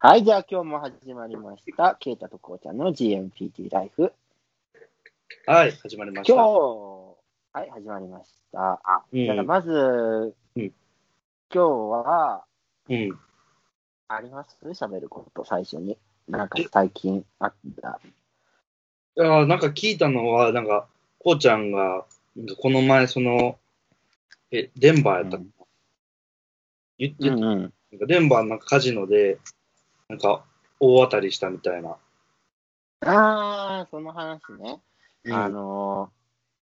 はい、じゃあ今日も始まりました。ケイタとこうちゃんの GMPT ライフ。はい、始まりました。今日、はい、始まりました。うんじゃあまず、うん今日は、うん。あります？喋ること、最初に。なんか最近あった？いやーなんか聞いたのは、なんか、こうちゃんが、この前、その、え、デンバーやったかな、言ってた、うんうん。なんかデンバーのなんかカジノで、なんか、大当たりしたみたいな。あー、その話ね。うんあのー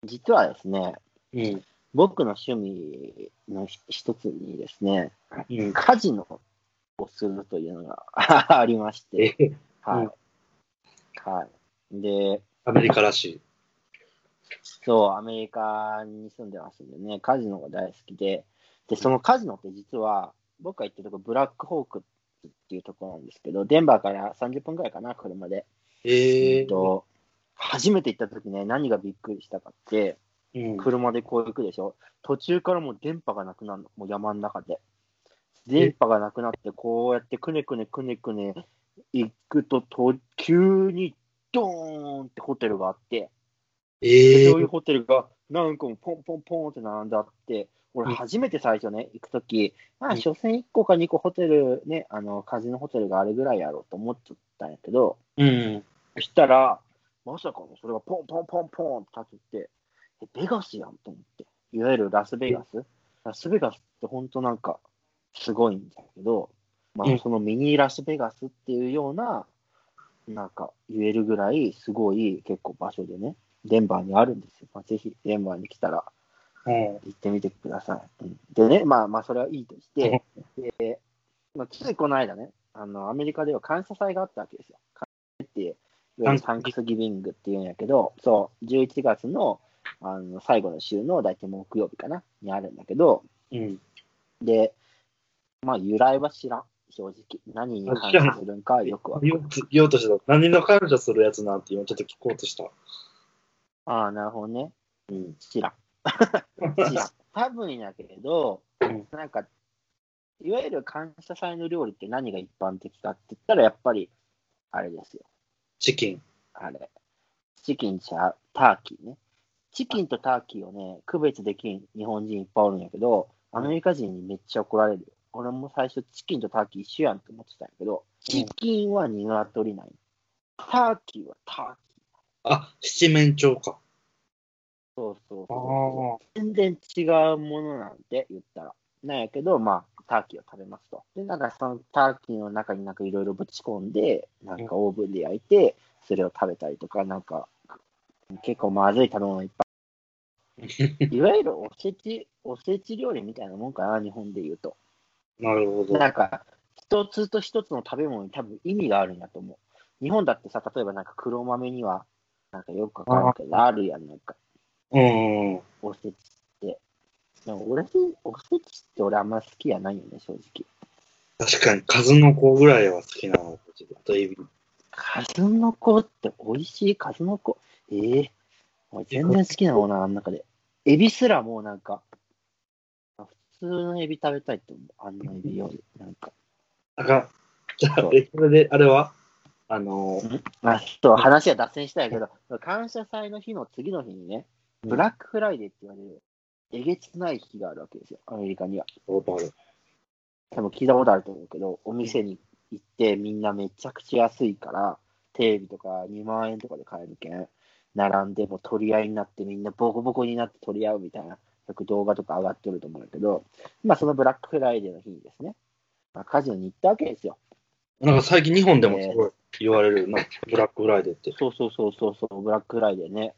実はですね、うん。僕の趣味のひ一つにですね、うん。カジノをするというのが ありまして、え、はい。うんはい。で、アメリカらしい。そう、アメリカに住んでますんでね、カジノが大好きで、で、そのカジノって実は、僕が行ってるとこ、ブラックホークっていうところなんですけど、デンバーから30分くらいかな、車で。えー、と、初めて行った時ね、何がびっくりしたかって、うん。車でこう行くでしょ。途中からもう電波がなくなるの、もう山の中で。電波がなくなって、こうやってくねくねくねくね行くと、と急にドーンってホテルがあって、えー、そういうホテルが何個もポンポンポンって並んであって、俺初めて最初ね、行くとき、まあ、うん所詮1個か2個ホテルね、あの、カジノホテルがあるぐらいやろうと思っちゃったんやけど、うん。そしたら、まさかのそれがポンポンポンポンって立ってて、え、ベガスやんと思って。いわゆるラスベガスラスベガスって本当なんか、すごいんだけど、まうんあ、そのミニラスベガスっていうような、なんか言えるぐらいすごい結構場所でね、デンバーにあるんですよ。まあ、ぜひデンバーに来たらうん。行ってみてください。うんでね、まあまあそれはいいとして、でまあ、ついこの間ね、あの、アメリカでは感謝祭があったわけですよ。感謝祭って、いわゆるサンクスギビングっていうんやけど、そう、11月のあの最後の週の大体木曜日かな、にあるんだけど、うん。で、まあ由来は知らん、正直。何に感謝するんかはよくわかん言おうとしてた。何の感謝するやつなんて今ちょっと聞こうとした。ああ、なるほどね。うん。知らん。多分やけど、うんなんか、いわゆる感謝祭の料理って何が一般的かって言ったら、やっぱり、あれですよ。チキン。あれ。チキンちゃう、ターキーね。チキンとターキーをね、区別できん日本人いっぱいおるんやけど、アメリカ人にめっちゃ怒られるよ。俺も最初チキンとターキー一緒やんと思ってたんやけど、チキンは鶏なんよターキーはターキー。あ、七面鳥か。そうそうあそう。あ。全然違うものなんて言ったら。なんやけど、まあ、ターキーを食べますと。で、なんかそのターキーの中になんかいろいろぶち込んで、なんかオーブンで焼いて、それを食べたりとか、なんか、結構まずい食べ物いっぱい。いわゆるおせち、おせち料理みたいなもんかな、日本で言うと。なるほど。なんか、一つと一つの食べ物に多分意味があるんやと思う。日本だってさ、例えばなんか黒豆には、なんかよくわからんけど、あるやん、なんか。うん。おせちって。でも俺、おせちって俺あんま好きやないよね、正直。確かに、数の子ぐらいは好きなの。あとエビ。数の子って美味しい？数の子？ええ俺全然好きなものあん中で。エビすらもうなんか、普通のエビ食べたいって思う。あんなエビより。なんか。あかん。じゃあそ、うえ、それで、あれは？あのー、まあ、ちょっと話は脱線したんやけど、感謝祭の日の次の日にね、うんブラックフライデーって言われる、えげつない日があるわけですよ、アメリカには。多分聞いたことあると思うけど、お店に行ってみんなめちゃくちゃ安いから、テレビとか2万円とかで買えるけん、並んでもう取り合いになってみんなボコボコになって取り合うみたいな、よく動画とか上がってると思うんだけど、まあそのブラックフライデーの日にですね、まあ、カジノに行ったわけですよ。なんか最近日本でもすごい言われるな、ブラックフライデーって。そうそうそうそうそう、ブラックフライデーね。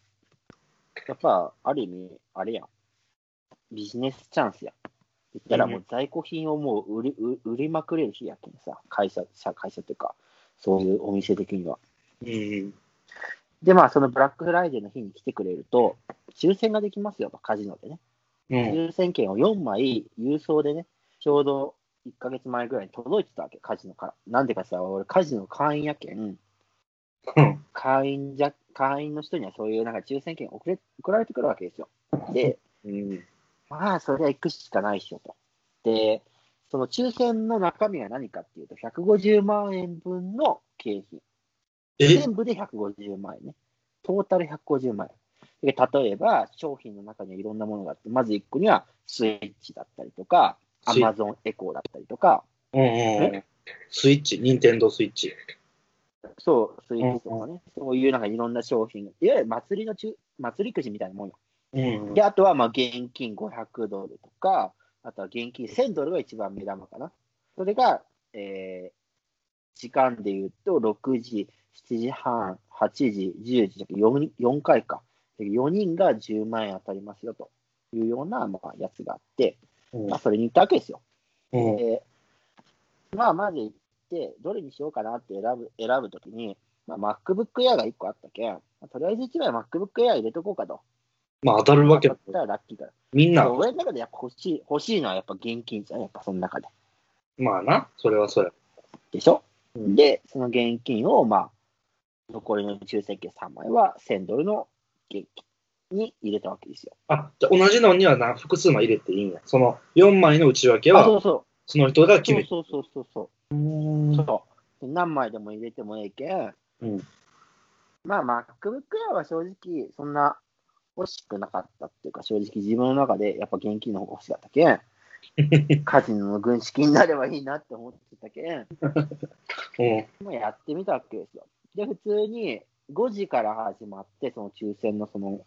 やっぱ、ある意味、あれやん。ビジネスチャンスやん。言ったらもう在庫品をもう売り売売りまくれる日やけんさ、会社、社会社というか、そういうお店的には。うん。で、まあ、そのブラックフライデーの日に来てくれると、抽選ができますよ、カジノでね。うん。抽選券を4枚郵送でね、ちょうど1ヶ月前ぐらいに届いてたわけ、カジノから。なんでかさ、俺、カジノ会員やけん、うん。会員じゃ、会員の人にはそういうなんか抽選券送れ送られてくるわけですよ。で、うん。まあ、それは行くしかないっしょと。で、その抽選の中身は何かっていうと、150万円分の景品。え？全部で150万円ね。トータル150万円。で例えば、商品の中にはいろんなものがあって、まず1個にはスイッチだったりとか、アマゾンエコーだったりとか、うんうんうん。スイッチ、ニンテンドースイッチ。そう、スイーツとかね、そういうなんかいろんな商品、いわゆる祭りの中、祭りくじみたいなもんよ。うんで、あとはまあ現金500ドルとか、あとは現金1000ドルが一番目玉かな。それが、えー時間で言うと、6時、7時半、8時、10時、4, 4回か。4人が10万円当たりますよというような、まあ、やつがあって、うんまあ、それに行ったわけですよ。うんで、まあ、まずどれにしようかなって選ぶ、選ぶときに、まあ、MacBook Air が1個あったけん、まあとりあえず1枚 MacBook Air 入れとこうかと。まあ当たるわけだ。たらラッキーから。みんな俺の中でやっぱ欲しい、欲しいのはやっぱ現金じゃん、やっぱその中で。まあな、それはそうや。でしょ、うんで、その現金を、まあ、残りの抽選券3枚は1000ドルの現金に入れたわけですよ。あ、じゃあ同じのにはな複数枚入れていいんや。その4枚の内訳あ、は、そうそう。その人が決めて。そうそうそうそうそう。そうで何枚でも入れてもええけん、うんまあ MacBook Air は正直そんな欲しくなかったっていうか、正直自分の中でやっぱ現金の方が欲しかったけん、カジノの軍資金になればいいなって思ってたけん、うん。まあ、やってみたわけですよ。で、普通に5時から始まって、その抽選のその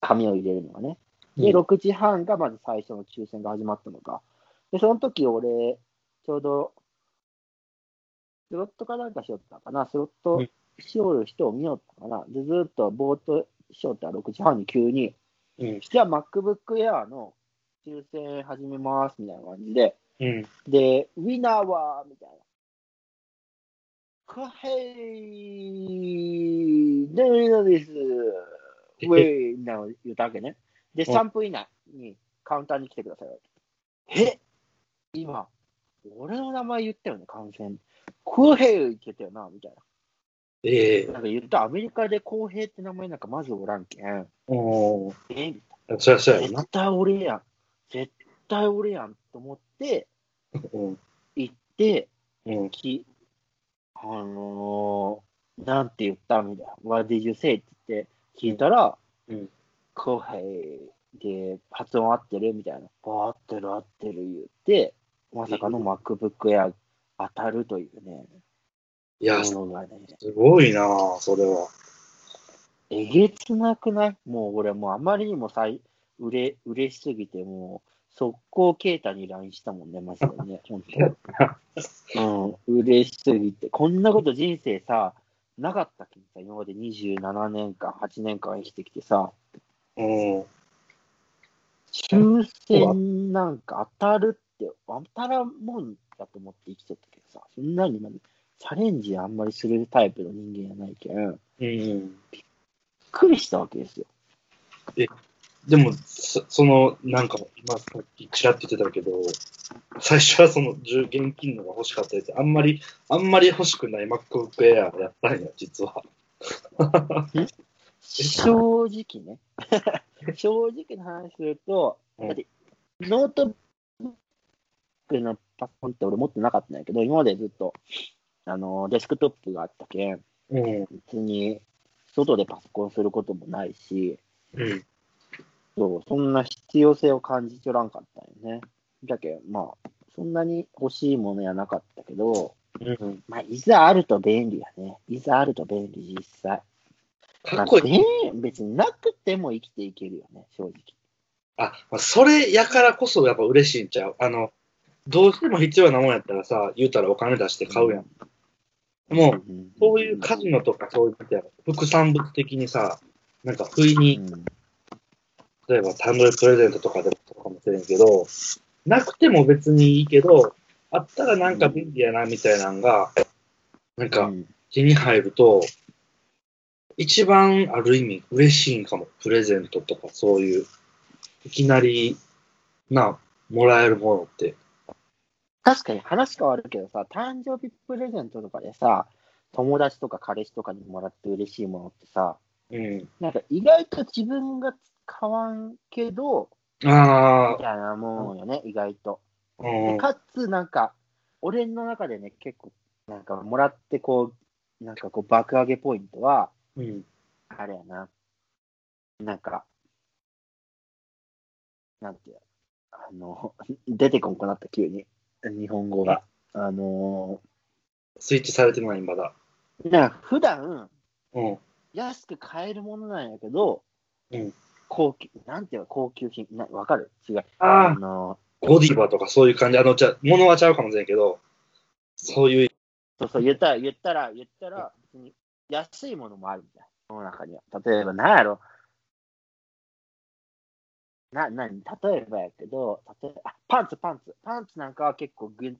紙を入れるのがね。で、うん6時半がまず最初の抽選が始まったのか。で、その時俺、ちょうど、スロットかなんかしよったかな、スロットうんしよる人を見よったかな。で、ずーっとぼーっとしよったら6時半に急に、うん。じゃあ MacBook Air の抽選始めますみたいな感じで、うん。で、ウィナーは、みたいな。かへい、で、ウィナーです。ウェイ、みたいなの言ったわけね。で、うん3分以内にカウンターに来てください。え？今、俺の名前言ったよね、観戦。クヘイってたよな、みたいええな。なんか言ったアメリカで公平って名前なんかまずおらんけん。おーえみそりゃそうたいな。やろな絶。対俺やん。絶対俺やんと思って、うん。行って、うん。き、あのー、なんて言ったみたいな。What did you say? って言って聞いたら、うん。コヘイで発音合ってるみたいな。合ってる合ってる言って、まさかの MacBook Air 当たるというね、いや、もすごいなそれは。えげつなくない？もう俺もうあまりにもさい、うれ、嬉しすぎて、もう、速攻ケイタに LINE したもんね、マジでね、本当。うん、嬉しすぎて。こんなこと人生さ、なかったっけさ、今まで27年間、8年間生きてきてさ、うん。抽選なんか当たるって、当たらんもんだと思って生きとったけどさ、そんなにまチャレンジあんまりするタイプの人間じゃないけん、びっうん。くりしたわけですよ。でも、そその、なんか、今、さっきちらっと言ってたけど、最初はその、10現金のが欲しかったやつ、あんまり、あんまり欲しくない MacBook Air やったんや、実は。正直ね、正直な話すると、うんだって、ノートクのパソコンって俺持ってなかったんやけど、今までずっと、あの、デスクトップがあったけん、うん。別に、外でパソコンすることもないし、うん。そう、そんな必要性を感じとらんかったんよね。だけど、まあ、そんなに欲しいものやなかったけど、うん。まあ、いざあると便利やね。いざあると便利、実際。かっこいい。まあ便別になくても生きていけるよね、正直。あ、まあ、それやからこそやっぱ嬉しいんちゃう？あの、どうしても必要なもんやったらさ、言うたらお金出して買うやん。もう、んそういうカジノとかそういうみたいな副産物的にさ、なんか不意に、うん例えば誕生日プレゼントとかでもそうかもしれんけど、なくても別にいいけど、あったらなんか便利やなみたいなのが、なんかうん手に入ると、一番ある意味嬉しいんかも。プレゼントとかそういう、いきなりな、もらえるものって。確かに話変わるけどさ、誕生日プレゼントとかでさ、友達とか彼氏とかにもらって嬉しいものってさ、うん。なんか意外と自分が使わんけど、みああ、たいなもんよね、意外と。うん。かつ、なんか、俺の中でね、結構、なんか、もらって、こう、なんかこう、爆上げポイントは、うん。あれやな。なんか、なんていうあの、出てこんくなった、急に。日本語が。あのスイッチされてない、まだ。ー、な普段、うん。安く買えるものなんやけど、うん高級、なんていうの、高級品、なわかる？違う。ああ、のゴディバとかそういう感じ。あの、じゃ物はちゃうかもしれんけど、そういう、そうそう、言ったら、言ったら、言ったら、別に安いものもあるみたいな、世の中には。例えば、なんやろ？な、なに、例えばやけど、例えば、あ、パンツ、パンツ。パンツなんかは結構ぐん、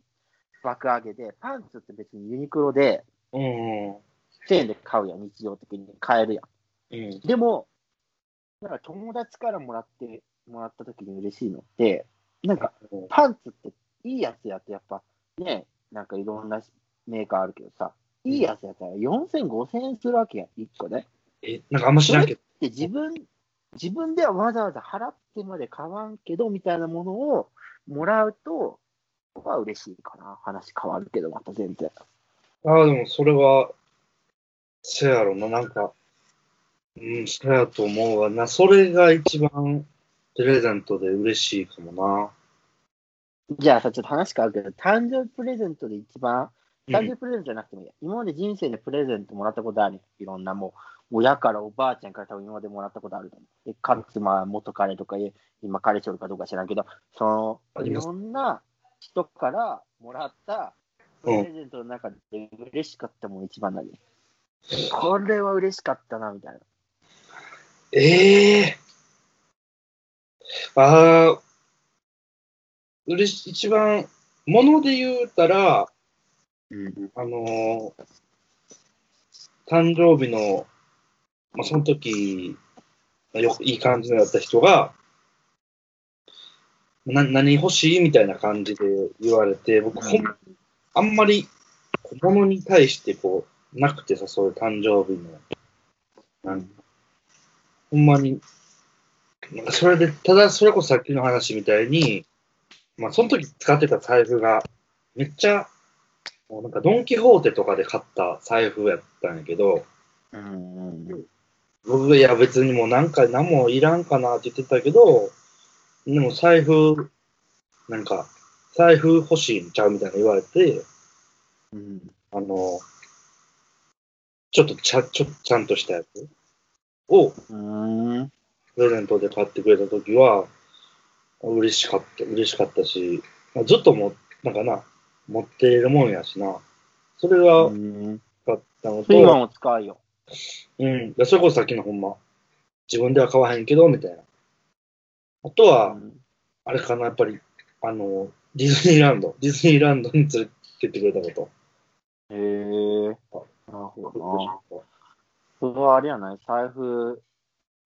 爆上げで、パンツって別にユニクロで、うん。1000円で買うやん、日常的に買えるやん。うん。でも、なんか友達からもらって、もらった時に嬉しいのって、なんか、パンツっていいやつやとやっぱね、なんかいろんなメーカーあるけどさ、いいやつやったら4000、5000円するわけやん、1個ね。え、なんかあんま知らんけど。で、自分、自分ではわざわざ払ってまで買わんけど、みたいなものをもらうと、は嬉しいかな。話変わるけど、また全然。ああ、でもそれは、せやろな、なんか、うん、そやと思うわな。それが一番プレゼントで嬉しいかもな。じゃあさ、ちょっと話変わるけど、誕生日プレゼントで一番、うん誕生日プレゼントじゃなくてもいいや。今まで人生でプレゼントもらったことあるよいろんなもう、親からおばあちゃんから多分今までもらったことあると思う。で、かつ、まあ、元彼とか、今彼氏おるかどうか知らんけど、そのいろんな人からもらったプレゼントの中で嬉しかったもん一番何これは嬉しかったな、みたいな。ええああ、嬉しい、一番、もので言うたら、うん。あのー誕生日の、まあ、その時、まあよくいい感じのやった人が、な何欲しいみたいな感じで言われて、僕、ほんあんまり、物に対してこう、なくてさ、そういう誕生日の、なんかほんまに、なんかそれで、ただそれこそさっきの話みたいに、まあ、その時使ってた財布が、めっちゃ、もうなんかドン・キホーテとかで買った財布やったんやけど、うんうん僕がいや別にもうなんか何もいらんかなって言ってたけど、でも財布、なんか、財布欲しいんちゃうみたいな言われて、うん。あの、ちょっとちゃ、ちょちゃんとしたやつを。プレゼントで買ってくれたときは、嬉しかった、嬉しかったし、まあずっとも、なんかな、持っているもんやしな。それがうん。買ったの今と、も使うよ。うん。でそれこそさっきのほんま、自分では買わへんけど、みたいな。あとは、うんあれかな、やっぱり、あの、ディズニーランド、ディズニーランドに連れてってくれたこと。へえ。なるほどな。それはあれやない？財布、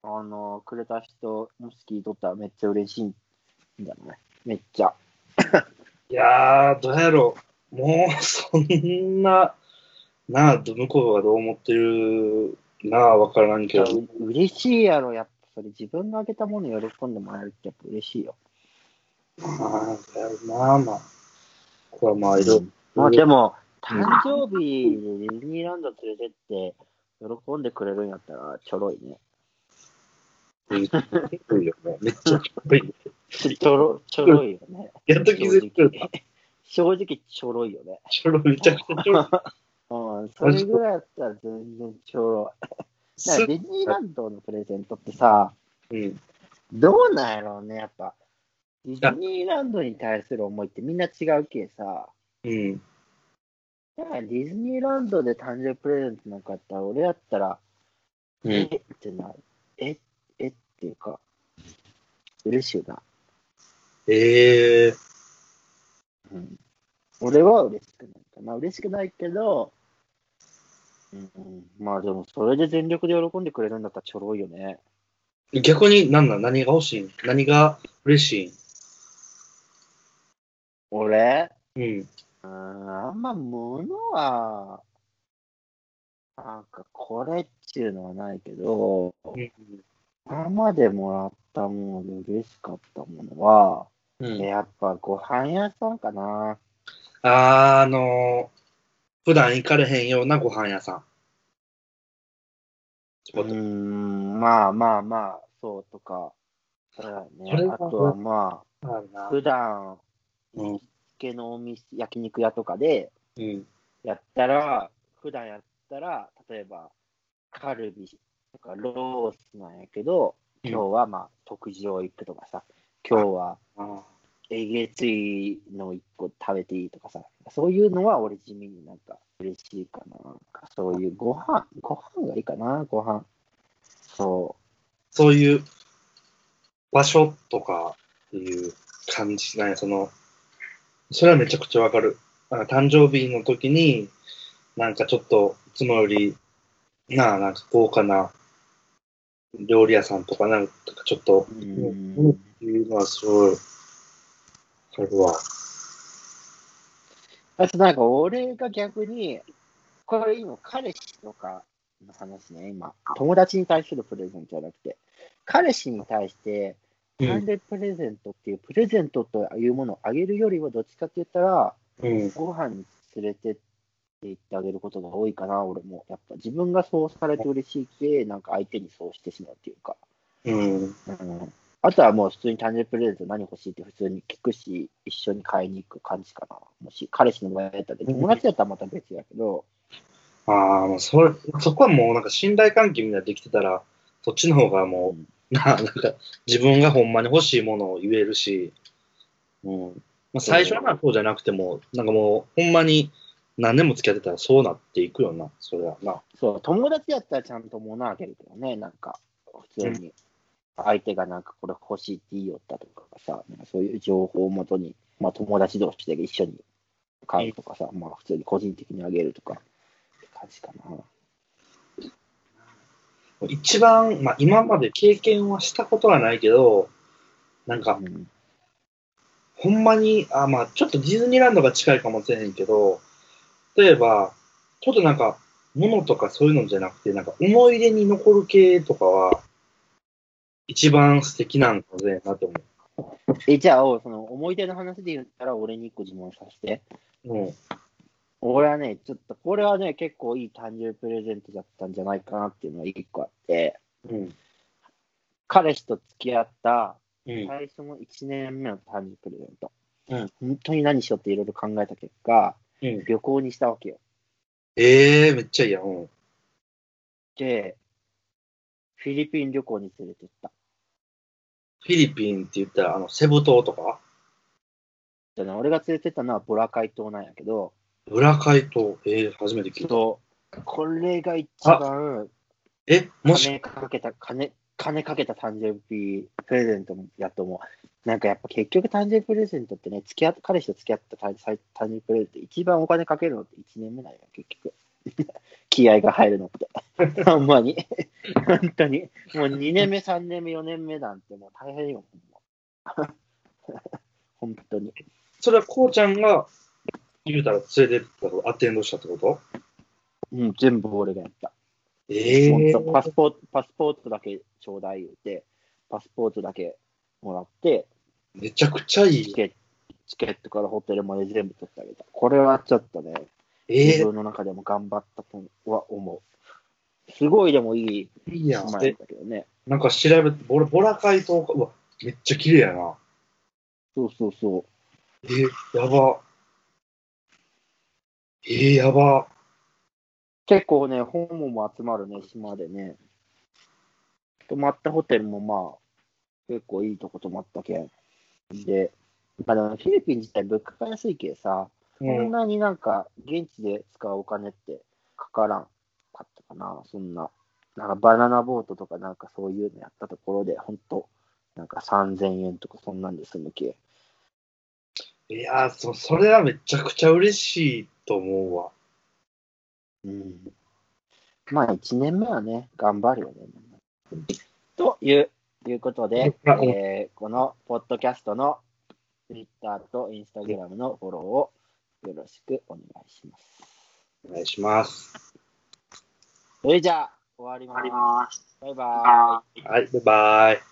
あの、くれた人、もし聞いとったらめっちゃ嬉しいんだね。めっちゃ。いやー、どうやろう。もう、そんな、なあ、向こうがどう思ってるなあ、わからんけど。う嬉しいやろ、やっぱそれ自分があげたもの喜んでもらえるってやっぱ嬉しいよ。まあ、だよなまあ。これはまあ、いろいろ。まあでも、誕生日でディズニーランド連れてって、喜んでくれるんやったらちょろいね。めっちゃ低いよね。めっちゃ低い。ちょろ、ちょろいよね。やっと気づいてるな。正直ちょろいよね。ちょろめちゃくちゃちょろうん、それぐらいやったら全然ちょろい。だからディズニーランドのプレゼントってさ、い。うん。どうなんやろうね、やっぱ。ディズニーランドに対する思いってみんな違うけさ、うん。だからディズニーランドで誕生日プレゼントなんかやったら、俺やったら、うんえ？ってなる。え、え？っていうか、嬉しいよな。ええうん。俺は嬉しくないかな。嬉しくないけど、うん、まあでも、それで全力で喜んでくれるんだったらちょろいよね。逆に何なん何が欲しい？ん何が嬉しい？俺？んうん。うん、あんま物は、なんかこれっちゅうのはないけど、うん今までもらったもので嬉しかったものは、うん。やっぱご飯屋さんかな。あー、あのー普段行かれへんようなご飯屋さん。ちうん、まあまあまあ、そうとか。そうだねあとはまあ。普段、うん行きつけのお店、焼肉屋とかでうん。やったら、普段やったら、例えば、カルビとかロースなんやけど、うん今日はまあ、特上行くとかさ、今日はあえげついの一個食べていいとかさ、そういうのは俺地味になんか嬉しいかな。なんかそういうご飯、ご飯がいいかな、ご飯。そそういう場所とかっていう感じなんや、その、それはめちゃくちゃわかる。なんか誕生日の時に、なんかちょっといつもより、なあ、なんか豪華な料理屋さんとかなんかちょっと、う。ん。っていうのはすごい、わかるわ。あとなんか俺が逆に、これ今彼氏とかの話ね、今。友達に対するプレゼントじゃなくて、彼氏に対して、うん。誕生日プレゼントっていうプレゼントというものをあげるよりはどっちかって言ったら、うん。ご飯に連れてって言ってあげることが多いかな、俺も。やっぱ自分がそうされて嬉しいけ、なんか相手にそうしてしまうっていうか。うん。うん、あとはもう普通に誕生日プレゼント何欲しいって普通に聞くし、一緒に買いに行く感じかな。もし彼氏の場合だったら、友達だったらまた別やけど、ああ、もうそれ、そこはもうなんか信頼関係みたいなのできてたら、そっちの方がもう、な なんか自分がほんまに欲しいものを言えるし、うん。まあ、最初はまあそうじゃなくても、なんかもうほんまに何年も付き合ってたらそうなっていくよな、それはな。そう、友達だったらちゃんと物あげるけどね、なんか、普通に。相手がなんかこれ欲しいって言いよったとかさ、なんかそういう情報をもとに、まあ友達同士で一緒に買うとかさ、まあ普通に個人的にあげるとか、って感じかな。一番、まあ今まで経験はしたことはないけど、なんかうんほんまに、あ、まあちょっとディズニーランドが近いかもしれへんけど、例えば、ちょっとなんか、物とかそういうのじゃなくて、なんか思い出に残る系とかは、一番素敵なんかもしれんなと思え、じゃあ、おその思い出の話で言ったら俺に一個自問させて。う。うん。俺はね、ちょっとこれはね、結構いい誕生日プレゼントだったんじゃないかなっていうのが一個あって、うん。彼氏と付き合ったうん。最初の1年目の誕生日プレゼント。うん本当に何しようっていろいろ考えた結果、うん、旅行にしたわけよ。ええー、めっちゃいいやん。で、フィリピン旅行に連れてった。フィリピンって言ったら、あの、セブ島とか？でね、俺が連れてったのはボラカイ島なんやけど、裏海島？ええー、初めて聞いた。これが一番え、もし、金かけた、金、金かけた誕生日プレゼントやと思う。なんかやっぱ結局誕生日プレゼントってね、付き合っ彼氏と付き合った誕誕生日プレゼント、一番お金かけるのって1年目なんよ、結局。気合が入るのって。ほんまに。本当に。もう2年目、3年目、4年目なんてもう大変よ。本当に。それはこうちゃんが、言うたら連れてったとアテンドしたってこと？うん、全部俺がやった。ええほんとパスポート、パスポートだけちょうだい言うて、パスポートだけもらって、めちゃくちゃいい。チケットからホテルまで全部取ってあげた。これはちょっとね、え自分の中でも頑張ったとは思う。すごいでもいいえいいやん。ね。なんか調べて、ボラボラ海島か。うわ、めっちゃ綺麗やな。そうそうそう。えやば。えやば。結構ね、ホモも集まるね、島でね。泊まったホテルもまあ、結構いいとこ泊まったけん。で、まあでもフィリピン自体物価が安いけさ、うそんん。なになんか現地で使うお金ってかからんかったかな、そんな。なんかバナナボートとかなんかそういうのやったところで、ほんと、なんか3000円とかそんなんで済むけ。いやそ、それはめちゃくちゃ嬉しいと思うわ。うん。まあ1年目はね、頑張るよね。という、いうことで、あえーこのポッドキャストの Twitter と Instagram のフォローをよろしくお願いします。お願いします。それじゃあ、終わります。バイバーイ。はい、バイバイ。